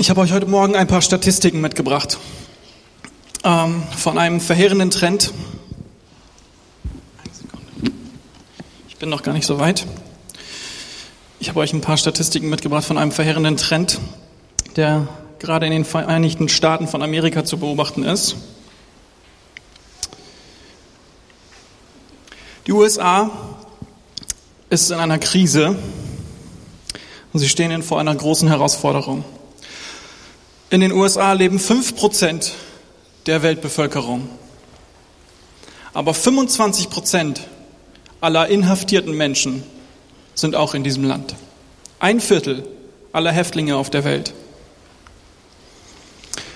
Ich habe euch heute Morgen ein paar Statistiken mitgebracht ähm, von einem verheerenden Trend. Ich bin noch gar nicht so weit. Ich habe euch ein paar Statistiken mitgebracht von einem verheerenden Trend, der gerade in den Vereinigten Staaten von Amerika zu beobachten ist. Die USA ist in einer Krise und sie stehen vor einer großen Herausforderung. In den USA leben 5 Prozent der Weltbevölkerung. Aber 25 Prozent aller inhaftierten Menschen sind auch in diesem Land. Ein Viertel aller Häftlinge auf der Welt.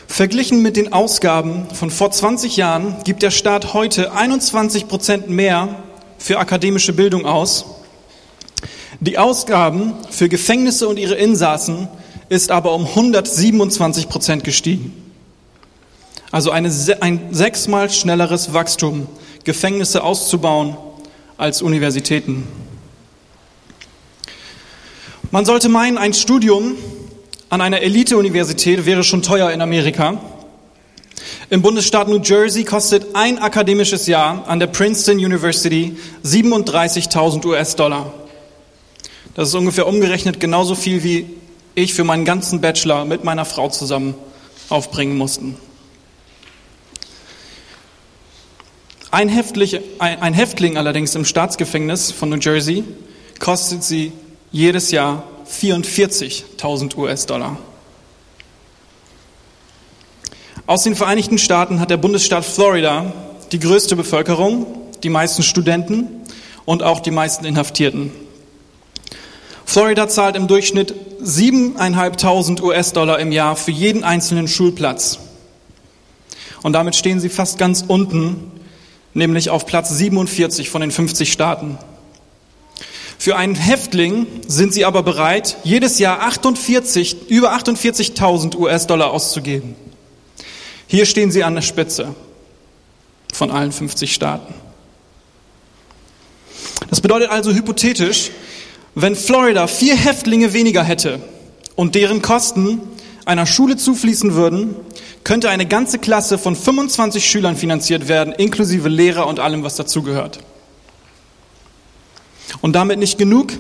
Verglichen mit den Ausgaben von vor 20 Jahren gibt der Staat heute 21 Prozent mehr für akademische Bildung aus. Die Ausgaben für Gefängnisse und ihre Insassen ist aber um 127 Prozent gestiegen. Also eine, ein sechsmal schnelleres Wachstum, Gefängnisse auszubauen als Universitäten. Man sollte meinen, ein Studium an einer Elite-Universität wäre schon teuer in Amerika. Im Bundesstaat New Jersey kostet ein akademisches Jahr an der Princeton University 37.000 US-Dollar. Das ist ungefähr umgerechnet genauso viel wie ich für meinen ganzen Bachelor mit meiner Frau zusammen aufbringen mussten. Ein, ein Häftling allerdings im Staatsgefängnis von New Jersey kostet sie jedes Jahr 44.000 US-Dollar. Aus den Vereinigten Staaten hat der Bundesstaat Florida die größte Bevölkerung, die meisten Studenten und auch die meisten Inhaftierten. Florida zahlt im Durchschnitt 7.500 US-Dollar im Jahr für jeden einzelnen Schulplatz. Und damit stehen sie fast ganz unten, nämlich auf Platz 47 von den 50 Staaten. Für einen Häftling sind sie aber bereit, jedes Jahr 48, über 48.000 US-Dollar auszugeben. Hier stehen sie an der Spitze von allen 50 Staaten. Das bedeutet also hypothetisch, wenn Florida vier Häftlinge weniger hätte und deren Kosten einer Schule zufließen würden, könnte eine ganze Klasse von 25 Schülern finanziert werden, inklusive Lehrer und allem, was dazugehört. Und damit nicht genug.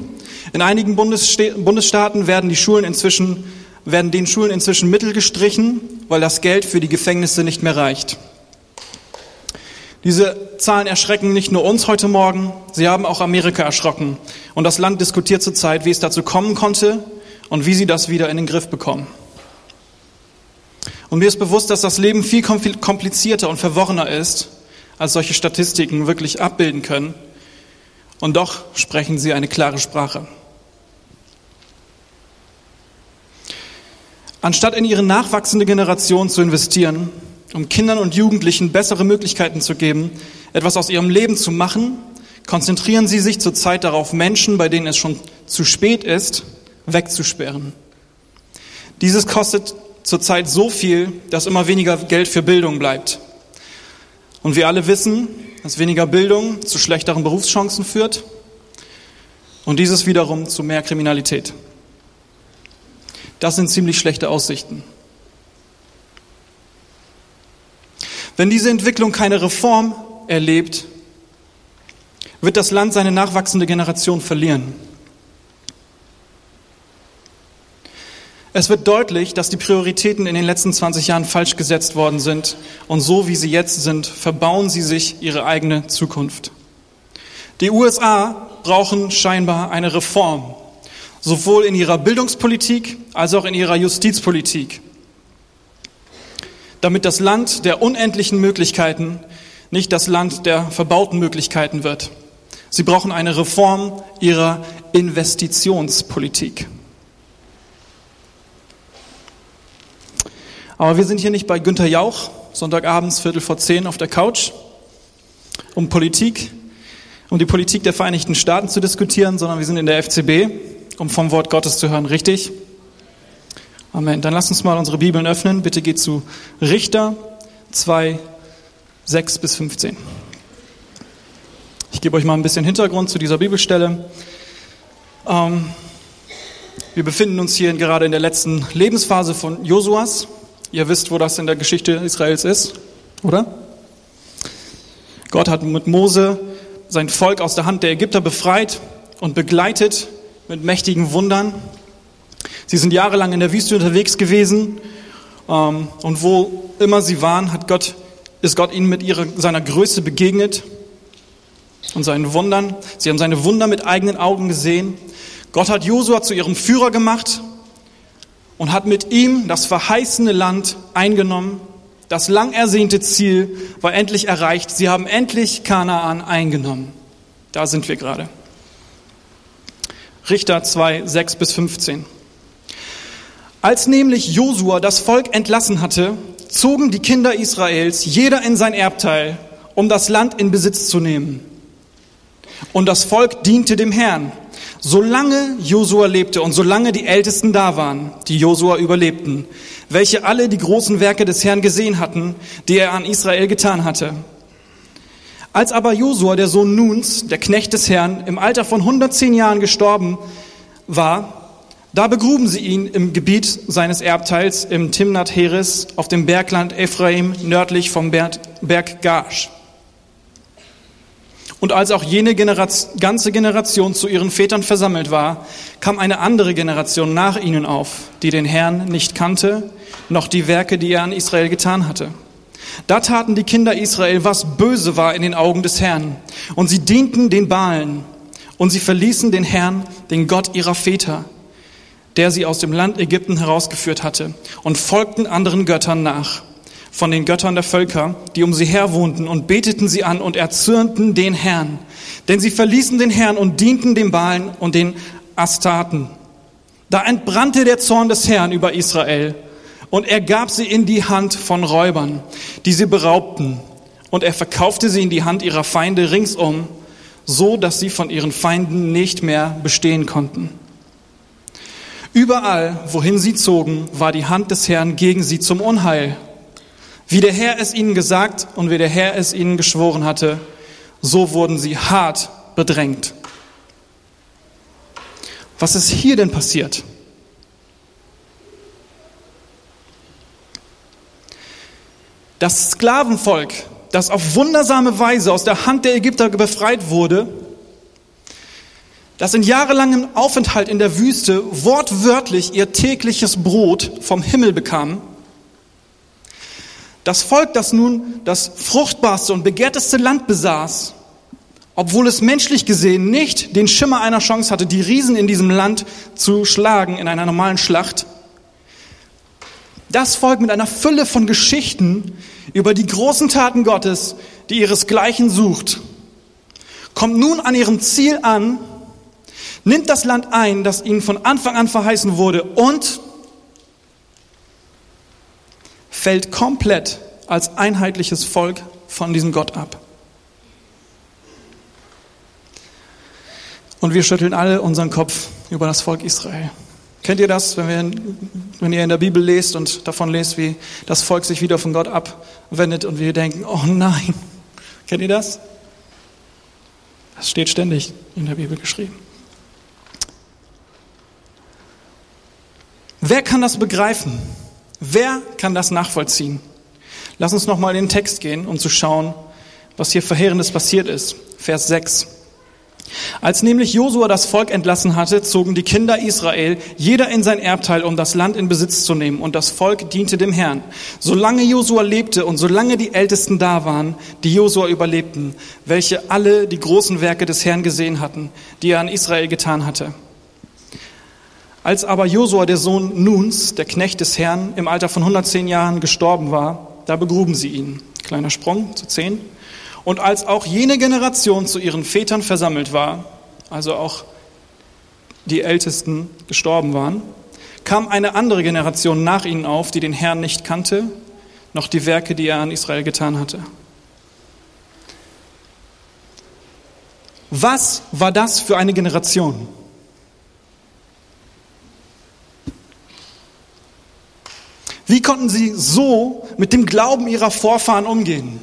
In einigen Bundesstaaten werden die Schulen inzwischen, werden den Schulen inzwischen Mittel gestrichen, weil das Geld für die Gefängnisse nicht mehr reicht. Diese Zahlen erschrecken nicht nur uns heute Morgen, sie haben auch Amerika erschrocken. Und das Land diskutiert zurzeit, wie es dazu kommen konnte und wie sie das wieder in den Griff bekommen. Und mir ist bewusst, dass das Leben viel komplizierter und verworrener ist, als solche Statistiken wirklich abbilden können. Und doch sprechen sie eine klare Sprache. Anstatt in ihre nachwachsende Generation zu investieren, um Kindern und Jugendlichen bessere Möglichkeiten zu geben, etwas aus ihrem Leben zu machen, konzentrieren sie sich zurzeit darauf, Menschen, bei denen es schon zu spät ist, wegzusperren. Dieses kostet zurzeit so viel, dass immer weniger Geld für Bildung bleibt. Und wir alle wissen, dass weniger Bildung zu schlechteren Berufschancen führt und dieses wiederum zu mehr Kriminalität. Das sind ziemlich schlechte Aussichten. Wenn diese Entwicklung keine Reform erlebt, wird das Land seine nachwachsende Generation verlieren. Es wird deutlich, dass die Prioritäten in den letzten 20 Jahren falsch gesetzt worden sind und so wie sie jetzt sind, verbauen sie sich ihre eigene Zukunft. Die USA brauchen scheinbar eine Reform, sowohl in ihrer Bildungspolitik als auch in ihrer Justizpolitik damit das Land der unendlichen Möglichkeiten nicht das Land der verbauten Möglichkeiten wird. Sie brauchen eine Reform ihrer Investitionspolitik. Aber wir sind hier nicht bei Günter Jauch, Sonntagabends Viertel vor zehn auf der Couch, um Politik, um die Politik der Vereinigten Staaten zu diskutieren, sondern wir sind in der FCB, um vom Wort Gottes zu hören, richtig? Amen. Dann lasst uns mal unsere Bibeln öffnen. Bitte geht zu Richter 2, 6 bis 15. Ich gebe euch mal ein bisschen Hintergrund zu dieser Bibelstelle. Ähm, Wir befinden uns hier gerade in der letzten Lebensphase von Josuas. Ihr wisst, wo das in der Geschichte Israels ist, oder? Gott hat mit Mose sein Volk aus der Hand der Ägypter befreit und begleitet mit mächtigen Wundern. Sie sind jahrelang in der Wüste unterwegs gewesen ähm, und wo immer sie waren, hat Gott, ist Gott ihnen mit ihrer, seiner Größe begegnet und seinen Wundern. Sie haben seine Wunder mit eigenen Augen gesehen. Gott hat Josua zu ihrem Führer gemacht und hat mit ihm das verheißene Land eingenommen. Das lang ersehnte Ziel war endlich erreicht. Sie haben endlich Kanaan eingenommen. Da sind wir gerade. Richter 2, 6 bis 15. Als nämlich Josua das Volk entlassen hatte, zogen die Kinder Israels jeder in sein Erbteil, um das Land in Besitz zu nehmen. Und das Volk diente dem Herrn Solange Josua lebte und solange die Ältesten da waren, die Josua überlebten, welche alle die großen Werke des Herrn gesehen hatten, die er an Israel getan hatte. Als aber Josua, der Sohn Nuns, der Knecht des Herrn, im Alter von 110 Jahren gestorben war, da begruben sie ihn im Gebiet seines Erbteils im Timnat Heres auf dem Bergland Ephraim nördlich vom Berg Gash. Und als auch jene Generation, ganze Generation zu ihren Vätern versammelt war, kam eine andere Generation nach ihnen auf, die den Herrn nicht kannte, noch die Werke, die er an Israel getan hatte. Da taten die Kinder Israel, was böse war in den Augen des Herrn. Und sie dienten den Baalen. Und sie verließen den Herrn, den Gott ihrer Väter, der sie aus dem Land Ägypten herausgeführt hatte, und folgten anderen Göttern nach von den Göttern der Völker, die um sie her wohnten, und beteten sie an und erzürnten den Herrn. Denn sie verließen den Herrn und dienten dem Baalen und den Astaten. Da entbrannte der Zorn des Herrn über Israel, und er gab sie in die Hand von Räubern, die sie beraubten, und er verkaufte sie in die Hand ihrer Feinde ringsum, so dass sie von ihren Feinden nicht mehr bestehen konnten. Überall, wohin sie zogen, war die Hand des Herrn gegen sie zum Unheil wie der Herr es ihnen gesagt und wie der Herr es ihnen geschworen hatte, so wurden sie hart bedrängt. Was ist hier denn passiert? Das Sklavenvolk, das auf wundersame Weise aus der Hand der Ägypter befreit wurde, das in jahrelangem Aufenthalt in der Wüste wortwörtlich ihr tägliches Brot vom Himmel bekam, das Volk, das nun das fruchtbarste und begehrteste Land besaß, obwohl es menschlich gesehen nicht den Schimmer einer Chance hatte, die Riesen in diesem Land zu schlagen in einer normalen Schlacht, das Volk mit einer Fülle von Geschichten über die großen Taten Gottes, die ihresgleichen sucht, kommt nun an ihrem Ziel an, nimmt das Land ein, das ihnen von Anfang an verheißen wurde und fällt komplett als einheitliches Volk von diesem Gott ab. Und wir schütteln alle unseren Kopf über das Volk Israel. Kennt ihr das, wenn, wir, wenn ihr in der Bibel lest und davon lest, wie das Volk sich wieder von Gott abwendet und wir denken, oh nein. Kennt ihr das? Das steht ständig in der Bibel geschrieben. Wer kann das begreifen? Wer kann das nachvollziehen? Lass uns nochmal in den Text gehen, um zu schauen, was hier Verheerendes passiert ist. Vers 6. Als nämlich Josua das Volk entlassen hatte, zogen die Kinder Israel jeder in sein Erbteil, um das Land in Besitz zu nehmen, und das Volk diente dem Herrn. Solange Josua lebte und solange die Ältesten da waren, die Josua überlebten, welche alle die großen Werke des Herrn gesehen hatten, die er an Israel getan hatte. Als aber Josua, der Sohn Nuns, der Knecht des Herrn, im Alter von 110 Jahren gestorben war, da begruben sie ihn. Kleiner Sprung zu 10. Und als auch jene Generation zu ihren Vätern versammelt war, also auch die Ältesten gestorben waren, kam eine andere Generation nach ihnen auf, die den Herrn nicht kannte, noch die Werke, die er an Israel getan hatte. Was war das für eine Generation? Wie konnten sie so mit dem Glauben ihrer Vorfahren umgehen?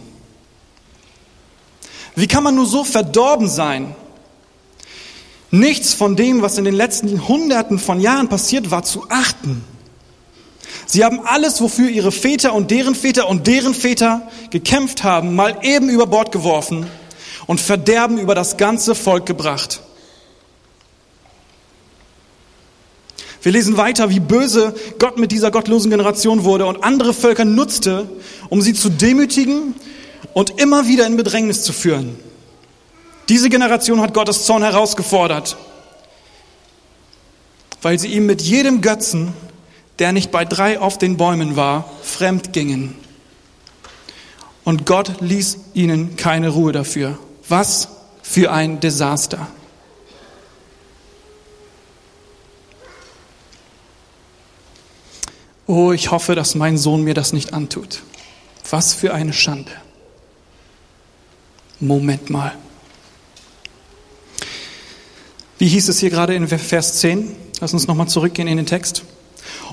Wie kann man nur so verdorben sein? nichts von dem, was in den letzten Hunderten von Jahren passiert war, zu achten. Sie haben alles, wofür ihre Väter und deren Väter und deren Väter gekämpft haben, mal eben über Bord geworfen und Verderben über das ganze Volk gebracht. Wir lesen weiter, wie böse Gott mit dieser gottlosen Generation wurde und andere Völker nutzte, um sie zu demütigen und immer wieder in Bedrängnis zu führen. Diese Generation hat Gottes Zorn herausgefordert, weil sie ihm mit jedem Götzen, der nicht bei drei auf den Bäumen war, fremd gingen. Und Gott ließ ihnen keine Ruhe dafür. Was für ein Desaster. Oh, ich hoffe, dass mein Sohn mir das nicht antut. Was für eine Schande. Moment mal. Wie hieß es hier gerade in Vers 10? Lass uns nochmal zurückgehen in den Text.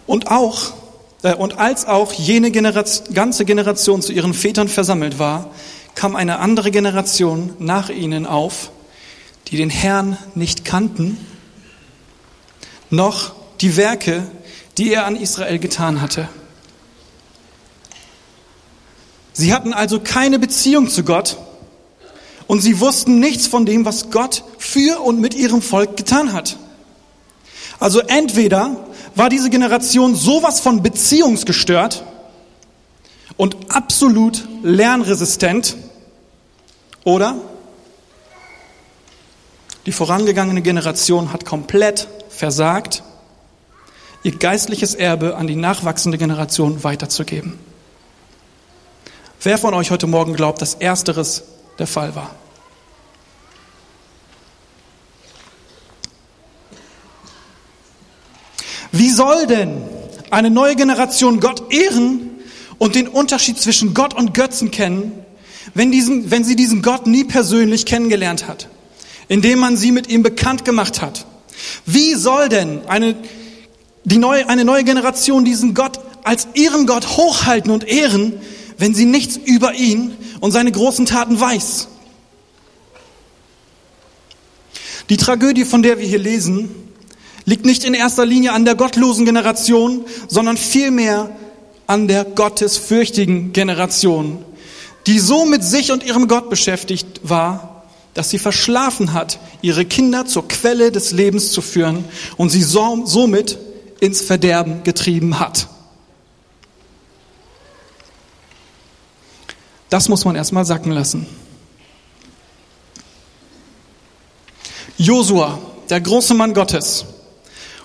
Und auch, äh, und als auch jene Generation, ganze Generation zu ihren Vätern versammelt war, kam eine andere Generation nach ihnen auf, die den Herrn nicht kannten, noch die Werke die er an Israel getan hatte. Sie hatten also keine Beziehung zu Gott und sie wussten nichts von dem, was Gott für und mit ihrem Volk getan hat. Also entweder war diese Generation sowas von beziehungsgestört und absolut lernresistent oder die vorangegangene Generation hat komplett versagt ihr geistliches Erbe an die nachwachsende Generation weiterzugeben. Wer von euch heute Morgen glaubt, dass ersteres der Fall war? Wie soll denn eine neue Generation Gott ehren und den Unterschied zwischen Gott und Götzen kennen, wenn, diesen, wenn sie diesen Gott nie persönlich kennengelernt hat, indem man sie mit ihm bekannt gemacht hat? Wie soll denn eine die neue, eine neue Generation diesen Gott als ihren Gott hochhalten und ehren, wenn sie nichts über ihn und seine großen Taten weiß. Die Tragödie, von der wir hier lesen, liegt nicht in erster Linie an der gottlosen Generation, sondern vielmehr an der gottesfürchtigen Generation, die so mit sich und ihrem Gott beschäftigt war, dass sie verschlafen hat, ihre Kinder zur Quelle des Lebens zu führen und sie somit ins Verderben getrieben hat. Das muss man erstmal sacken lassen. Josua, der große Mann Gottes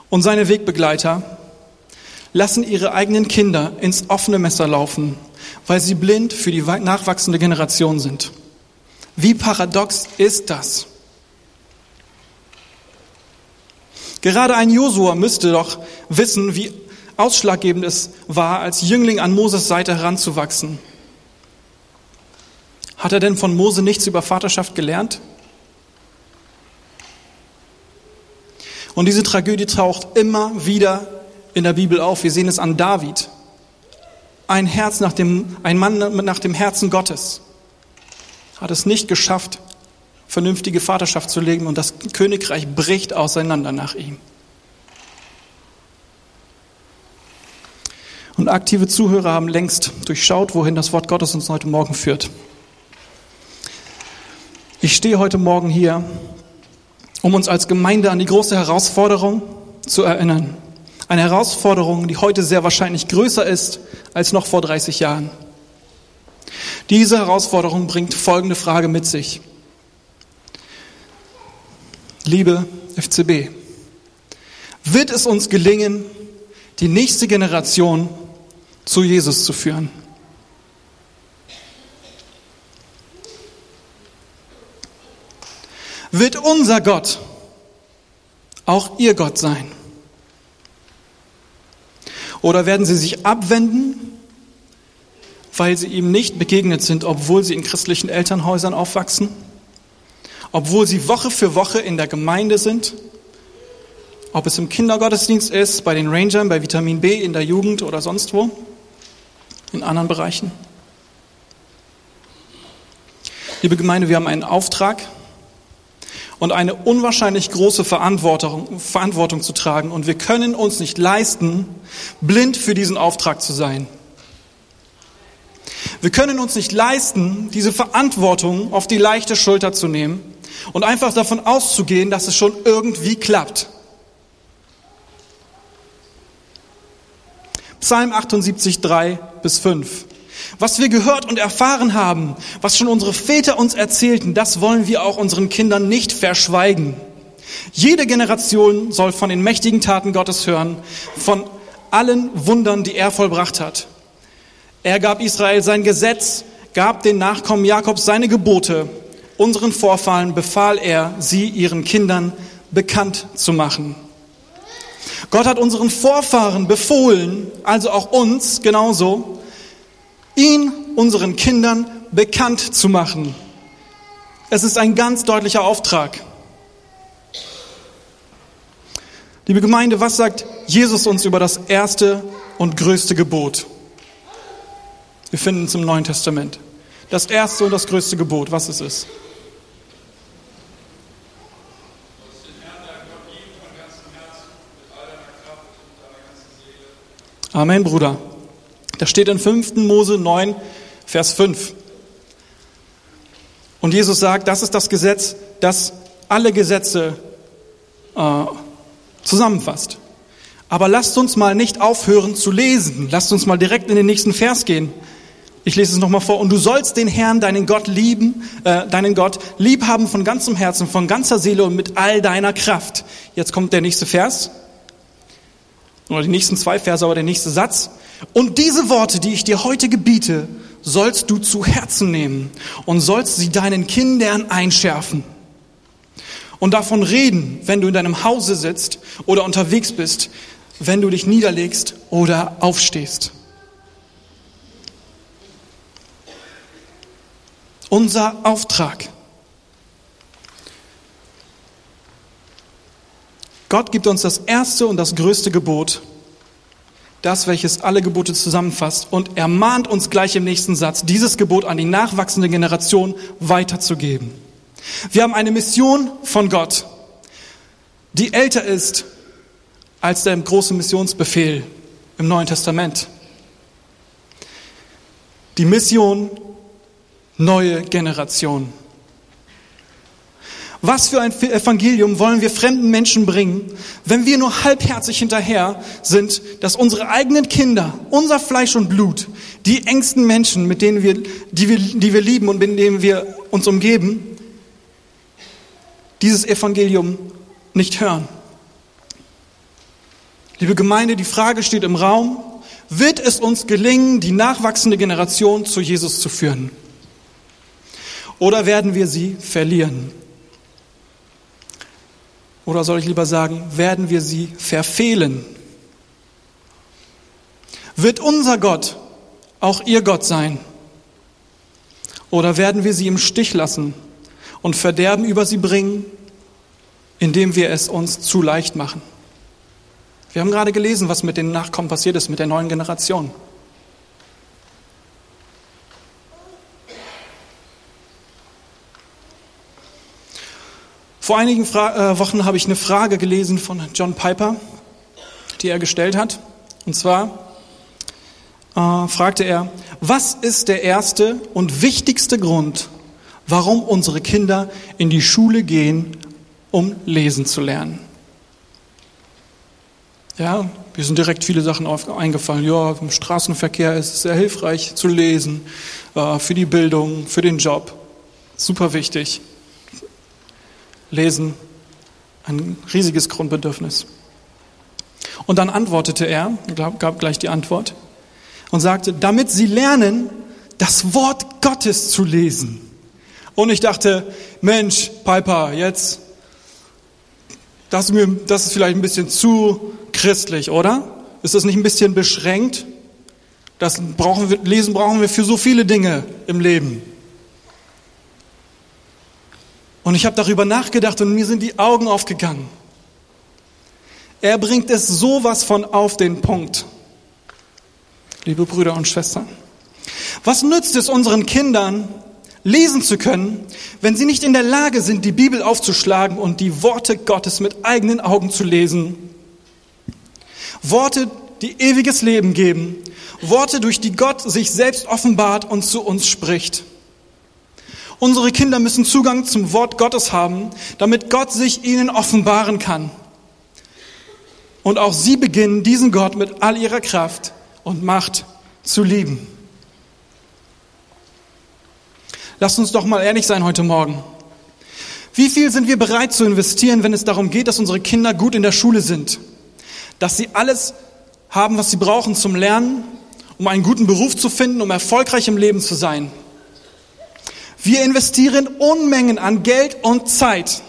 und seine Wegbegleiter lassen ihre eigenen Kinder ins offene Messer laufen, weil sie blind für die nachwachsende Generation sind. Wie paradox ist das? Gerade ein Josua müsste doch wissen, wie ausschlaggebend es war, als Jüngling an Moses Seite heranzuwachsen. Hat er denn von Mose nichts über Vaterschaft gelernt? Und diese Tragödie taucht immer wieder in der Bibel auf. Wir sehen es an David. Ein Herz nach dem, ein Mann nach dem Herzen Gottes hat es nicht geschafft, vernünftige Vaterschaft zu leben und das Königreich bricht auseinander nach ihm. Und aktive Zuhörer haben längst durchschaut, wohin das Wort Gottes uns heute Morgen führt. Ich stehe heute Morgen hier, um uns als Gemeinde an die große Herausforderung zu erinnern. Eine Herausforderung, die heute sehr wahrscheinlich größer ist als noch vor 30 Jahren. Diese Herausforderung bringt folgende Frage mit sich. Liebe FCB, wird es uns gelingen, die nächste Generation zu Jesus zu führen? Wird unser Gott auch ihr Gott sein? Oder werden sie sich abwenden, weil sie ihm nicht begegnet sind, obwohl sie in christlichen Elternhäusern aufwachsen? Obwohl sie Woche für Woche in der Gemeinde sind, ob es im Kindergottesdienst ist, bei den Rangern, bei Vitamin B, in der Jugend oder sonst wo, in anderen Bereichen. Liebe Gemeinde, wir haben einen Auftrag und eine unwahrscheinlich große Verantwortung, Verantwortung zu tragen. Und wir können uns nicht leisten, blind für diesen Auftrag zu sein. Wir können uns nicht leisten, diese Verantwortung auf die leichte Schulter zu nehmen und einfach davon auszugehen, dass es schon irgendwie klappt. Psalm 78, 3 bis 5. Was wir gehört und erfahren haben, was schon unsere Väter uns erzählten, das wollen wir auch unseren Kindern nicht verschweigen. Jede Generation soll von den mächtigen Taten Gottes hören, von allen Wundern, die er vollbracht hat. Er gab Israel sein Gesetz, gab den Nachkommen Jakobs seine Gebote. Unseren Vorfahren befahl er, sie ihren Kindern bekannt zu machen. Gott hat unseren Vorfahren befohlen, also auch uns genauso, ihn unseren Kindern bekannt zu machen. Es ist ein ganz deutlicher Auftrag. Liebe Gemeinde, was sagt Jesus uns über das erste und größte Gebot? Wir finden es im Neuen Testament. Das erste und das größte Gebot, was ist es? Amen, Bruder. Das steht in 5. Mose 9, Vers 5. Und Jesus sagt, das ist das Gesetz, das alle Gesetze äh, zusammenfasst. Aber lasst uns mal nicht aufhören zu lesen. Lasst uns mal direkt in den nächsten Vers gehen. Ich lese es nochmal vor. Und du sollst den Herrn, deinen Gott lieben, äh, deinen Gott lieb haben von ganzem Herzen, von ganzer Seele und mit all deiner Kraft. Jetzt kommt der nächste Vers. Oder die nächsten zwei Verse, aber der nächste Satz. Und diese Worte, die ich dir heute gebiete, sollst du zu Herzen nehmen und sollst sie deinen Kindern einschärfen. Und davon reden, wenn du in deinem Hause sitzt oder unterwegs bist, wenn du dich niederlegst oder aufstehst. Unser Auftrag. Gott gibt uns das erste und das größte Gebot das, welches alle Gebote zusammenfasst und ermahnt uns gleich im nächsten Satz, dieses Gebot an die nachwachsende Generation weiterzugeben. Wir haben eine Mission von Gott, die älter ist als der große Missionsbefehl im Neuen Testament. Die Mission neue Generation. Was für ein Evangelium wollen wir fremden Menschen bringen, wenn wir nur halbherzig hinterher sind, dass unsere eigenen Kinder, unser Fleisch und Blut, die engsten Menschen, mit denen wir, die wir, die wir lieben und mit denen wir uns umgeben, dieses Evangelium nicht hören. Liebe Gemeinde, die Frage steht im Raum, wird es uns gelingen, die nachwachsende Generation zu Jesus zu führen? Oder werden wir sie verlieren? Oder soll ich lieber sagen, werden wir sie verfehlen? Wird unser Gott auch ihr Gott sein? Oder werden wir sie im Stich lassen und Verderben über sie bringen, indem wir es uns zu leicht machen? Wir haben gerade gelesen, was mit den Nachkommen passiert ist, mit der neuen Generation. Vor einigen Fra äh, Wochen habe ich eine Frage gelesen von John Piper, die er gestellt hat. Und zwar äh, fragte er, was ist der erste und wichtigste Grund, warum unsere Kinder in die Schule gehen, um lesen zu lernen? Ja, mir sind direkt viele Sachen auf, eingefallen. Ja, im Straßenverkehr ist es sehr hilfreich zu lesen, äh, für die Bildung, für den Job. Super wichtig. Lesen ein riesiges Grundbedürfnis. Und dann antwortete er, gab gleich die Antwort und sagte, damit sie lernen, das Wort Gottes zu lesen. Und ich dachte, Mensch, Piper, jetzt, das ist, vielleicht ein bisschen zu christlich, oder? Ist das nicht ein bisschen beschränkt? Das brauchen wir, lesen brauchen wir für so viele Dinge im Leben. Und ich habe darüber nachgedacht und mir sind die Augen aufgegangen. Er bringt es sowas von auf den Punkt. Liebe Brüder und Schwestern, was nützt es unseren Kindern, lesen zu können, wenn sie nicht in der Lage sind, die Bibel aufzuschlagen und die Worte Gottes mit eigenen Augen zu lesen. Worte, die ewiges Leben geben, Worte, durch die Gott sich selbst offenbart und zu uns spricht. Unsere Kinder müssen Zugang zum Wort Gottes haben, damit Gott sich ihnen offenbaren kann. Und auch sie beginnen, diesen Gott mit all ihrer Kraft und Macht zu lieben. Lasst uns doch mal ehrlich sein heute Morgen. Wie viel sind wir bereit zu investieren, wenn es darum geht, dass unsere Kinder gut in der Schule sind? Dass sie alles haben, was sie brauchen zum Lernen, um einen guten Beruf zu finden, um erfolgreich im Leben zu sein? Wir investieren Unmengen an Geld und Zeit,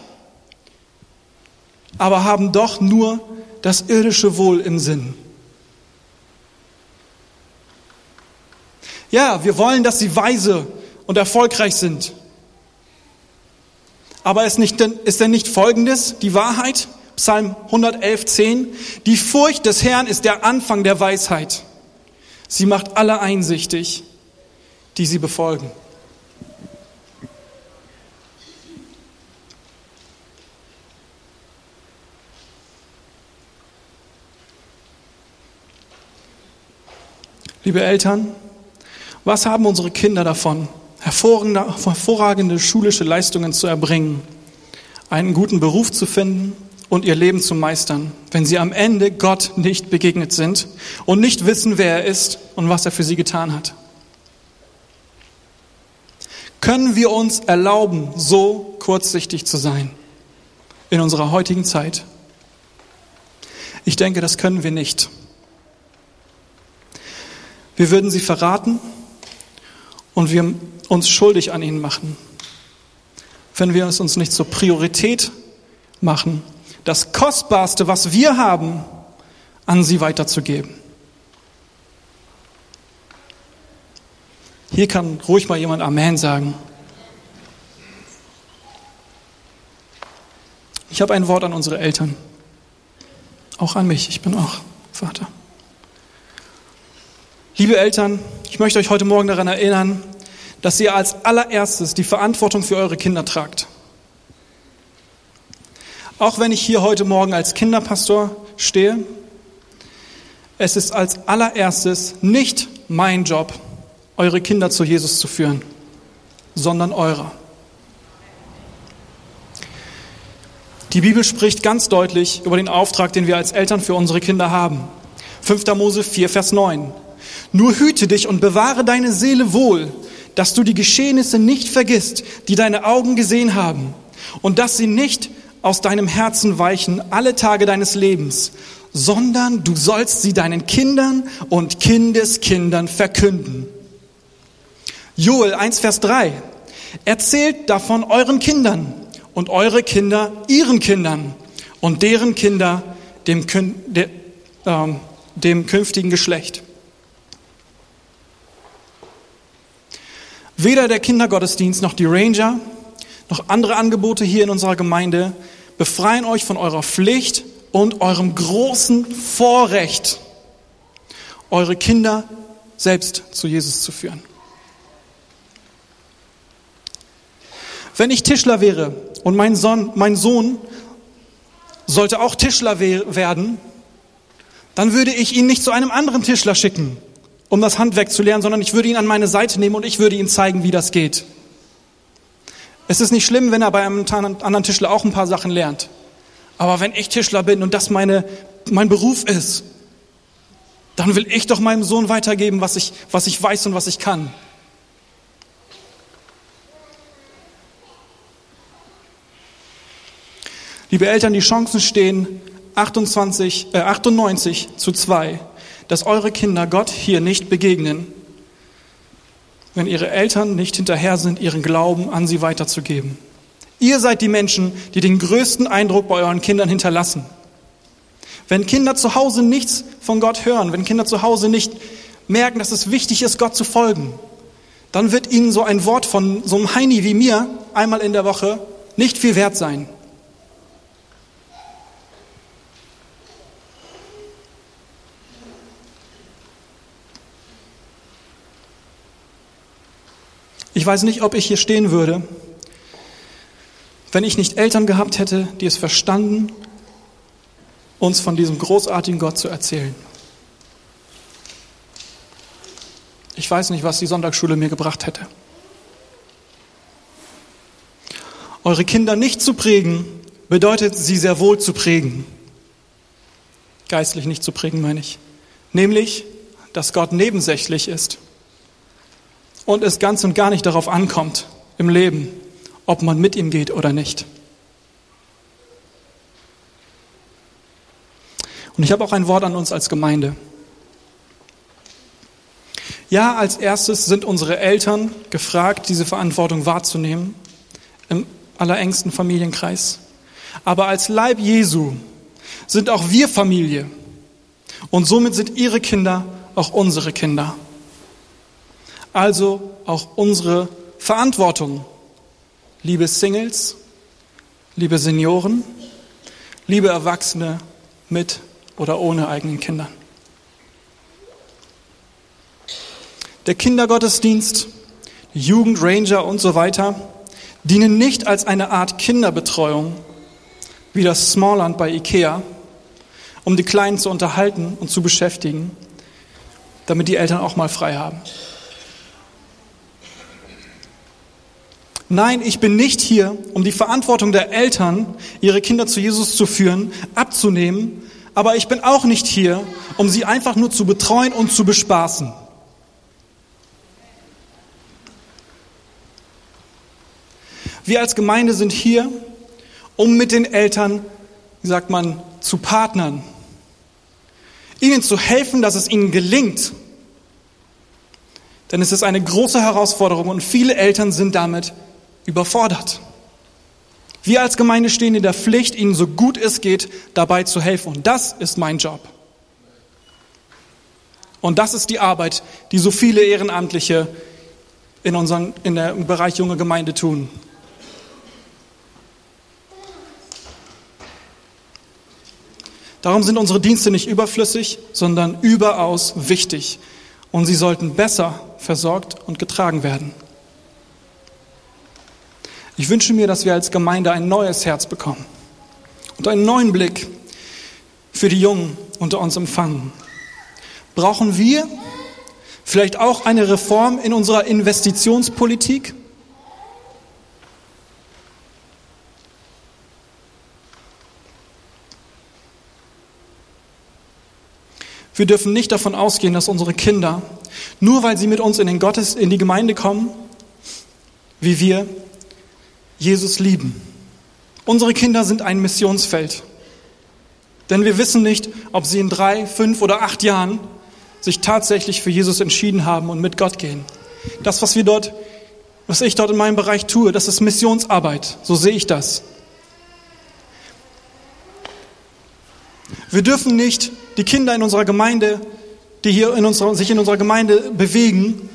aber haben doch nur das irdische Wohl im Sinn. Ja, wir wollen, dass sie weise und erfolgreich sind. Aber ist, nicht, ist denn nicht Folgendes die Wahrheit? Psalm 111, 10. Die Furcht des Herrn ist der Anfang der Weisheit. Sie macht alle einsichtig, die sie befolgen. Liebe Eltern, was haben unsere Kinder davon, hervorragende, schulische Leistungen zu erbringen, einen guten Beruf zu finden und ihr Leben zu meistern, wenn sie am Ende Gott nicht begegnet sind und nicht wissen, wer er ist und was er für sie getan hat? Können wir uns erlauben, so kurzsichtig zu sein in unserer heutigen Zeit? Ich denke, das können wir nicht. Wir würden sie verraten und wir uns schuldig an ihnen machen, wenn wir es uns nicht zur Priorität machen, das Kostbarste, was wir haben, an sie weiterzugeben. Hier kann ruhig mal jemand Amen sagen. Ich habe ein Wort an unsere Eltern, auch an mich, ich bin auch Vater. Liebe Eltern, ich möchte euch heute Morgen daran erinnern, dass ihr als allererstes die Verantwortung für eure Kinder tragt. Auch wenn ich hier heute Morgen als Kinderpastor stehe, es ist als allererstes nicht mein Job, eure Kinder zu Jesus zu führen, sondern eurer. Die Bibel spricht ganz deutlich über den Auftrag, den wir als Eltern für unsere Kinder haben. 5. Mose 4, Vers 9. Nur hüte dich und bewahre deine Seele wohl, dass du die Geschehnisse nicht vergisst, die deine Augen gesehen haben, und dass sie nicht aus deinem Herzen weichen alle Tage deines Lebens, sondern du sollst sie deinen Kindern und Kindeskindern verkünden. Joel 1, Vers 3. Erzählt davon euren Kindern und eure Kinder ihren Kindern und deren Kinder dem, de, äh, dem künftigen Geschlecht. Weder der Kindergottesdienst noch die Ranger noch andere Angebote hier in unserer Gemeinde befreien euch von eurer Pflicht und eurem großen Vorrecht, eure Kinder selbst zu Jesus zu führen. Wenn ich Tischler wäre und mein Sohn, mein Sohn sollte auch Tischler werden, dann würde ich ihn nicht zu einem anderen Tischler schicken, um das Handwerk zu lernen, sondern ich würde ihn an meine Seite nehmen und ich würde ihm zeigen, wie das geht. Es ist nicht schlimm, wenn er bei einem anderen Tischler auch ein paar Sachen lernt. Aber wenn ich Tischler bin und das meine, mein Beruf ist, dann will ich doch meinem Sohn weitergeben, was ich, was ich weiß und was ich kann. Liebe Eltern, die Chancen stehen 28, äh 98 zu 2 dass eure Kinder Gott hier nicht begegnen, wenn ihre Eltern nicht hinterher sind, ihren Glauben an sie weiterzugeben. Ihr seid die Menschen, die den größten Eindruck bei euren Kindern hinterlassen. Wenn Kinder zu Hause nichts von Gott hören, wenn Kinder zu Hause nicht merken, dass es wichtig ist, Gott zu folgen, dann wird ihnen so ein Wort von so einem Heini wie mir einmal in der Woche nicht viel wert sein. Ich weiß nicht, ob ich hier stehen würde, wenn ich nicht Eltern gehabt hätte, die es verstanden, uns von diesem großartigen Gott zu erzählen. Ich weiß nicht, was die Sonntagsschule mir gebracht hätte. Eure Kinder nicht zu prägen, bedeutet, sie sehr wohl zu prägen. Geistlich nicht zu prägen, meine ich. Nämlich, dass Gott nebensächlich ist und es ganz und gar nicht darauf ankommt im Leben, ob man mit ihm geht oder nicht. Und ich habe auch ein Wort an uns als Gemeinde. Ja, als erstes sind unsere Eltern gefragt, diese Verantwortung wahrzunehmen im allerengsten Familienkreis. Aber als Leib Jesu sind auch wir Familie. Und somit sind ihre Kinder auch unsere Kinder. Also auch unsere Verantwortung. Liebe Singles, liebe Senioren, liebe Erwachsene mit oder ohne eigenen Kindern. Der Kindergottesdienst, Jugendranger und so weiter dienen nicht als eine Art Kinderbetreuung, wie das Smallland bei Ikea, um die Kleinen zu unterhalten und zu beschäftigen, damit die Eltern auch mal frei haben. Nein, ich bin nicht hier, um die Verantwortung der Eltern, ihre Kinder zu Jesus zu führen, abzunehmen, aber ich bin auch nicht hier, um sie einfach nur zu betreuen und zu bespaßen. Wir als Gemeinde sind hier, um mit den Eltern, wie sagt man, zu partnern. Ihnen zu helfen, dass es ihnen gelingt. Denn es ist eine große Herausforderung und viele Eltern sind damit überfordert. Wir als Gemeinde stehen in der Pflicht, ihnen so gut es geht dabei zu helfen. Und das ist mein Job. Und das ist die Arbeit, die so viele Ehrenamtliche in unserem, in der, Bereich junge Gemeinde tun. Darum sind unsere Dienste nicht überflüssig, sondern überaus wichtig. Und sie sollten besser versorgt und getragen werden. Ich wünsche mir, dass wir als Gemeinde ein neues Herz bekommen und einen neuen Blick für die Jungen unter uns empfangen. Brauchen wir vielleicht auch eine Reform in unserer Investitionspolitik? Wir dürfen nicht davon ausgehen, dass unsere Kinder, nur weil sie mit uns in, den Gottes, in die Gemeinde kommen, wie wir, Jesus lieben. Unsere Kinder sind ein Missionsfeld. Denn wir wissen nicht, ob sie in drei, fünf oder acht Jahren sich tatsächlich für Jesus entschieden haben und mit Gott gehen. Das, was wir dort, was ich dort in meinem Bereich tue, das ist Missionsarbeit. So sehe ich das. Wir dürfen nicht die Kinder in unserer Gemeinde, die hier in unserer, sich in unserer Gemeinde bewegen,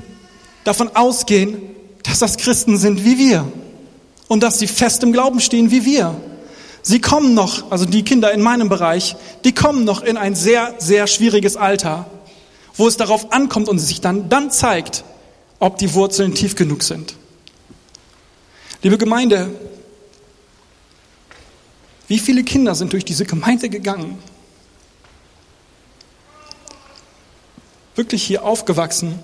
davon ausgehen, dass das Christen sind wie wir und dass sie fest im Glauben stehen wie wir. Sie kommen noch, also die Kinder in meinem Bereich, die kommen noch in ein sehr, sehr schwieriges Alter, wo es darauf ankommt und sich dann, dann zeigt, ob die Wurzeln tief genug sind. Liebe Gemeinde, wie viele Kinder sind durch diese Gemeinde gegangen? Wirklich hier aufgewachsen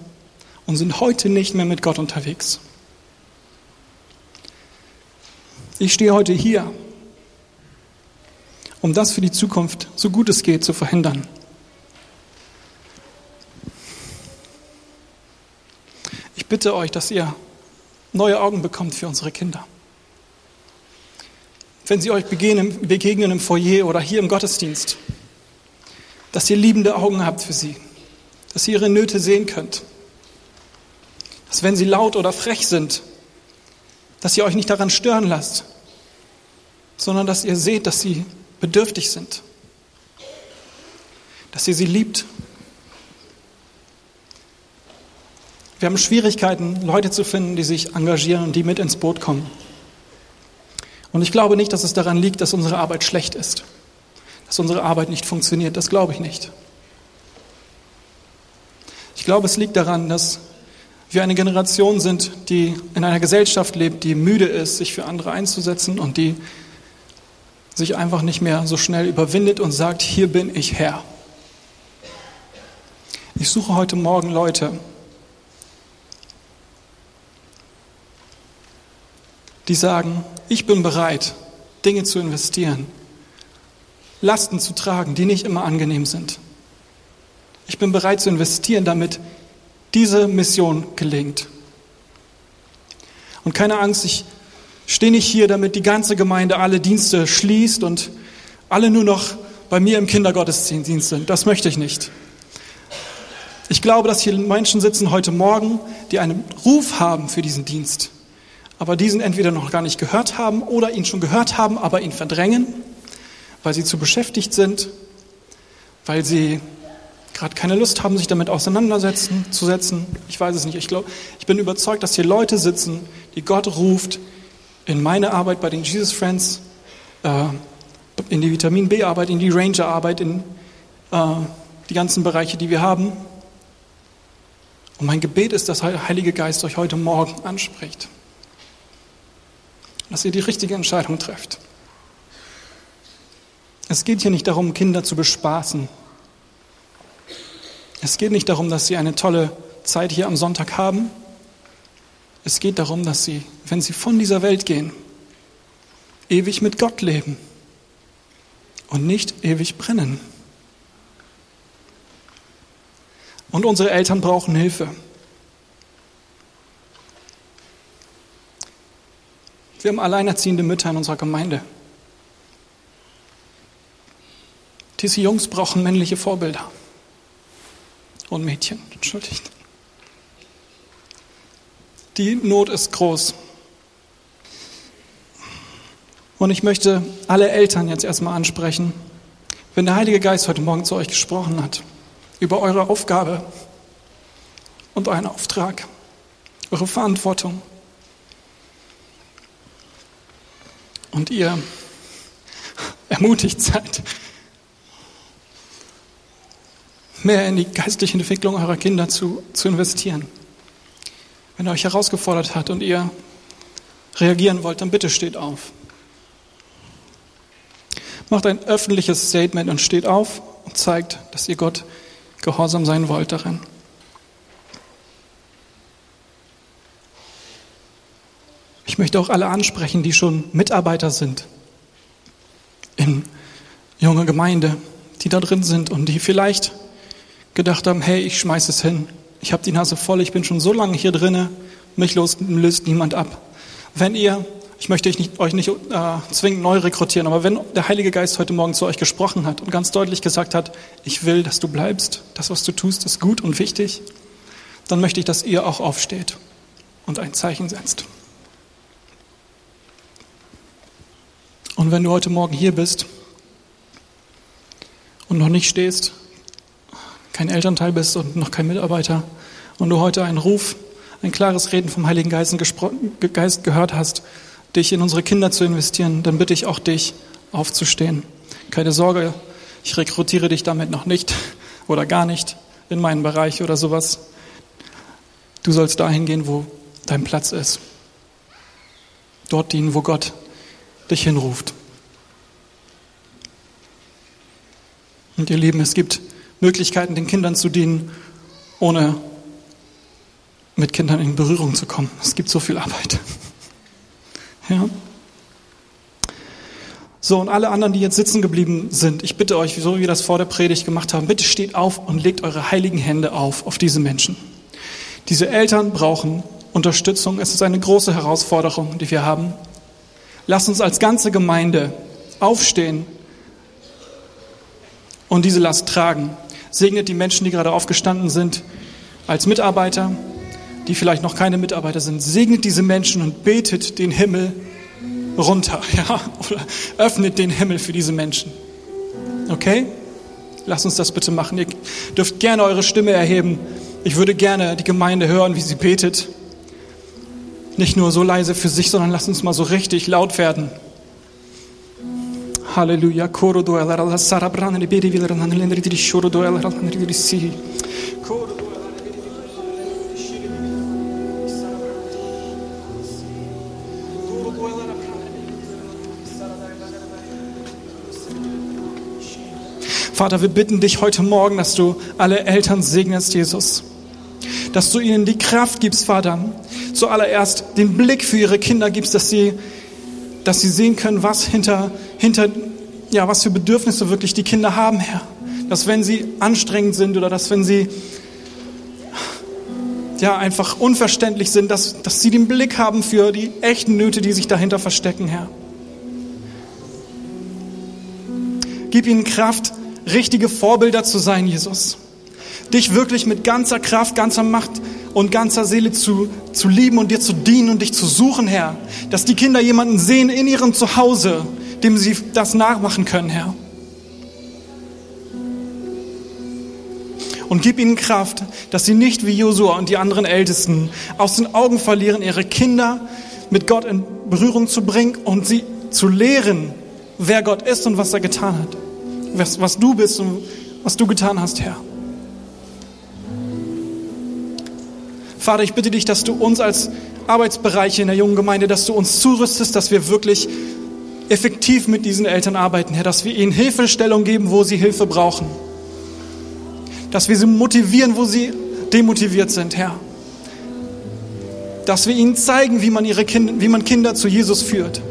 und sind heute nicht mehr mit Gott unterwegs. Ich stehe heute hier, um das für die Zukunft, so gut es geht, zu verhindern. Ich bitte euch, dass ihr neue Augen bekommt für unsere Kinder. Wenn sie euch begegnen, begegnen im Foyer oder hier im Gottesdienst, dass ihr liebende Augen habt für sie, dass ihr ihre Nöte sehen könnt, dass wenn sie laut oder frech sind, dass ihr euch nicht daran stören lasst, sondern dass ihr seht, dass sie bedürftig sind, dass ihr sie liebt. Wir haben Schwierigkeiten, Leute zu finden, die sich engagieren und die mit ins Boot kommen. Und ich glaube nicht, dass es daran liegt, dass unsere Arbeit schlecht ist, dass unsere Arbeit nicht funktioniert. Das glaube ich nicht. Ich glaube, es liegt daran, dass wir eine Generation sind, die in einer Gesellschaft lebt, die müde ist, sich für andere einzusetzen und die sich einfach nicht mehr so schnell überwindet und sagt, hier bin ich Herr. Ich suche heute Morgen Leute, die sagen, ich bin bereit, Dinge zu investieren, Lasten zu tragen, die nicht immer angenehm sind. Ich bin bereit zu investieren, damit diese Mission gelingt. Und keine Angst, ich stehe nicht hier, damit die ganze Gemeinde alle Dienste schließt und alle nur noch bei mir im Kindergottesdienst sind. Das möchte ich nicht. Ich glaube, dass hier Menschen sitzen heute Morgen, die einen Ruf haben für diesen Dienst, aber diesen entweder noch gar nicht gehört haben oder ihn schon gehört haben, aber ihn verdrängen, weil sie zu beschäftigt sind, weil sie gerade keine Lust haben, sich damit auseinandersetzen. Ich weiß es nicht. Ich glaube, ich bin überzeugt, dass hier Leute sitzen, die Gott ruft in meine Arbeit bei den Jesus Friends, äh, in die Vitamin B-Arbeit, in die Ranger-Arbeit, in äh, die ganzen Bereiche, die wir haben. Und mein Gebet ist, dass der Heilige Geist euch heute Morgen anspricht. Dass ihr die richtige Entscheidung trefft. Es geht hier nicht darum, Kinder zu bespaßen. Es geht nicht darum, dass sie eine tolle Zeit hier am Sonntag haben. Es geht darum, dass sie, wenn sie von dieser Welt gehen, ewig mit Gott leben und nicht ewig brennen. Und unsere Eltern brauchen Hilfe. Wir haben alleinerziehende Mütter in unserer Gemeinde. Diese Jungs brauchen männliche Vorbilder und Mädchen, entschuldigt. Die Not ist groß. Und ich möchte alle Eltern jetzt erstmal ansprechen. Wenn der Heilige Geist heute Morgen zu euch gesprochen hat, über eure Aufgabe und euren Auftrag, eure Verantwortung, und ihr ermutigt seid, mehr in die geistliche Entwicklung eurer Kinder zu, zu investieren. Wenn er euch herausgefordert hat und ihr reagieren wollt, dann bitte steht auf. Macht ein öffentliches Statement und steht auf und zeigt, dass ihr Gott gehorsam sein wollt darin. Ich möchte auch alle ansprechen, die schon Mitarbeiter sind in junger Gemeinde, die da drin sind und die vielleicht gedacht haben, hey, ich schmeiß es hin. Ich habe die Nase voll, ich bin schon so lange hier drinne, mich löst, löst niemand ab. Wenn ihr, ich möchte euch nicht, euch nicht äh, zwingend neu rekrutieren, aber wenn der Heilige Geist heute Morgen zu euch gesprochen hat und ganz deutlich gesagt hat, ich will, dass du bleibst, das, was du tust, ist gut und wichtig, dann möchte ich, dass ihr auch aufsteht und ein Zeichen setzt. Und wenn du heute Morgen hier bist und noch nicht stehst, kein Elternteil bist und noch kein Mitarbeiter und du heute einen Ruf, ein klares Reden vom Heiligen Geist, Geist gehört hast, dich in unsere Kinder zu investieren, dann bitte ich auch dich aufzustehen. Keine Sorge, ich rekrutiere dich damit noch nicht oder gar nicht in meinen Bereich oder sowas. Du sollst dahin gehen, wo dein Platz ist. Dort dienen, wo Gott dich hinruft. Und ihr Lieben, es gibt Möglichkeiten, den Kindern zu dienen, ohne mit Kindern in Berührung zu kommen. Es gibt so viel Arbeit. Ja. So, und alle anderen, die jetzt sitzen geblieben sind, ich bitte euch, so wie wir das vor der Predigt gemacht haben, bitte steht auf und legt eure heiligen Hände auf, auf diese Menschen. Diese Eltern brauchen Unterstützung. Es ist eine große Herausforderung, die wir haben. Lasst uns als ganze Gemeinde aufstehen und diese Last tragen. Segnet die Menschen, die gerade aufgestanden sind, als Mitarbeiter, die vielleicht noch keine Mitarbeiter sind. Segnet diese Menschen und betet den Himmel runter, ja, oder öffnet den Himmel für diese Menschen. Okay? Lasst uns das bitte machen. Ihr dürft gerne eure Stimme erheben. Ich würde gerne die Gemeinde hören, wie sie betet. Nicht nur so leise für sich, sondern lasst uns mal so richtig laut werden. Halleluja. Koro do ela la sarabran ne beri vilan an ne len ridri shoro do ela an ne ridri si. Koro do ela ne Vater, wir bitten dich heute Morgen, dass du alle Eltern segnest, Jesus. Dass du ihnen die Kraft gibst, Vater. Zuallererst den Blick für ihre Kinder gibst, dass sie dass sie sehen können, was hinter, hinter, ja, was für Bedürfnisse wirklich die Kinder haben, Herr. Dass wenn sie anstrengend sind oder dass wenn sie ja, einfach unverständlich sind, dass, dass sie den Blick haben für die echten Nöte, die sich dahinter verstecken, Herr. Gib ihnen Kraft, richtige Vorbilder zu sein, Jesus. Dich wirklich mit ganzer Kraft, ganzer Macht und ganzer Seele zu, zu lieben und dir zu dienen und dich zu suchen, Herr. Dass die Kinder jemanden sehen in ihrem Zuhause, dem sie das nachmachen können, Herr. Und gib ihnen Kraft, dass sie nicht wie Josua und die anderen Ältesten aus den Augen verlieren, ihre Kinder mit Gott in Berührung zu bringen und sie zu lehren, wer Gott ist und was er getan hat. Was, was du bist und was du getan hast, Herr. Vater, ich bitte dich, dass du uns als Arbeitsbereiche in der jungen Gemeinde, dass du uns zurüstest, dass wir wirklich effektiv mit diesen Eltern arbeiten, Herr, dass wir ihnen Hilfestellung geben, wo sie Hilfe brauchen. Dass wir sie motivieren, wo sie demotiviert sind, Herr. Dass wir ihnen zeigen, wie man, ihre Kinder, wie man Kinder zu Jesus führt.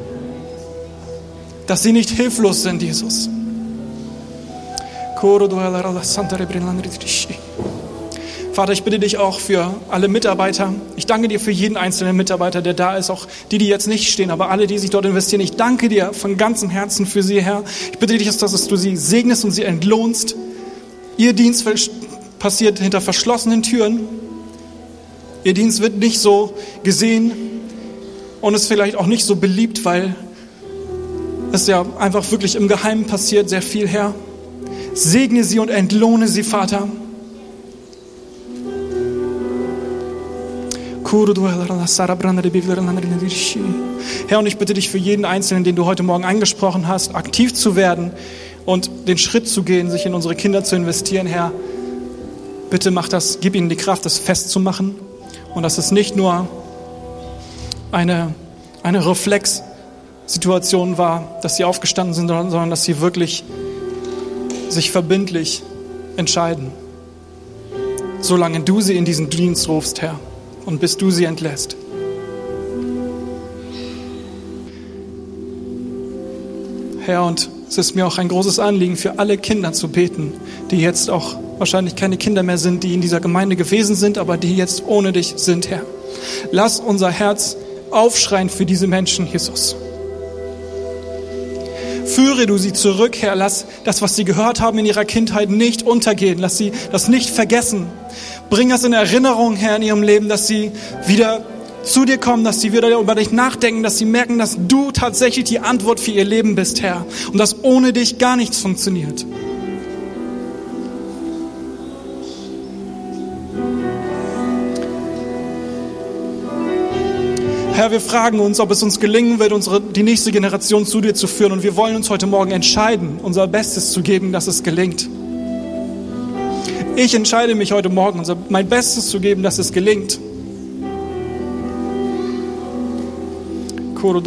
Dass sie nicht hilflos sind, Jesus. Vater, ich bitte dich auch für alle Mitarbeiter. Ich danke dir für jeden einzelnen Mitarbeiter, der da ist, auch die, die jetzt nicht stehen, aber alle, die sich dort investieren. Ich danke dir von ganzem Herzen für sie, Herr. Ich bitte dich, dass du sie segnest und sie entlohnst. Ihr Dienst passiert hinter verschlossenen Türen. Ihr Dienst wird nicht so gesehen und ist vielleicht auch nicht so beliebt, weil es ja einfach wirklich im Geheimen passiert, sehr viel, Herr. Segne sie und entlohne sie, Vater. Herr, und ich bitte dich für jeden Einzelnen, den du heute Morgen angesprochen hast, aktiv zu werden und den Schritt zu gehen, sich in unsere Kinder zu investieren, Herr. Bitte mach das, gib ihnen die Kraft, das festzumachen und dass es nicht nur eine, eine Reflexsituation war, dass sie aufgestanden sind, sondern dass sie wirklich sich verbindlich entscheiden. Solange du sie in diesen Dienst rufst, Herr und bis du sie entlässt. Herr, und es ist mir auch ein großes Anliegen, für alle Kinder zu beten, die jetzt auch wahrscheinlich keine Kinder mehr sind, die in dieser Gemeinde gewesen sind, aber die jetzt ohne dich sind, Herr. Lass unser Herz aufschreien für diese Menschen, Jesus. Führe du sie zurück, Herr. Lass das, was sie gehört haben in ihrer Kindheit, nicht untergehen. Lass sie das nicht vergessen. Bring das in Erinnerung, Herr, in ihrem Leben, dass sie wieder zu dir kommen, dass sie wieder über dich nachdenken, dass sie merken, dass du tatsächlich die Antwort für ihr Leben bist, Herr. Und dass ohne dich gar nichts funktioniert. Herr, wir fragen uns, ob es uns gelingen wird, unsere, die nächste Generation zu dir zu führen. Und wir wollen uns heute Morgen entscheiden, unser Bestes zu geben, dass es gelingt. Ich entscheide mich heute Morgen, mein Bestes zu geben, dass es gelingt. Koro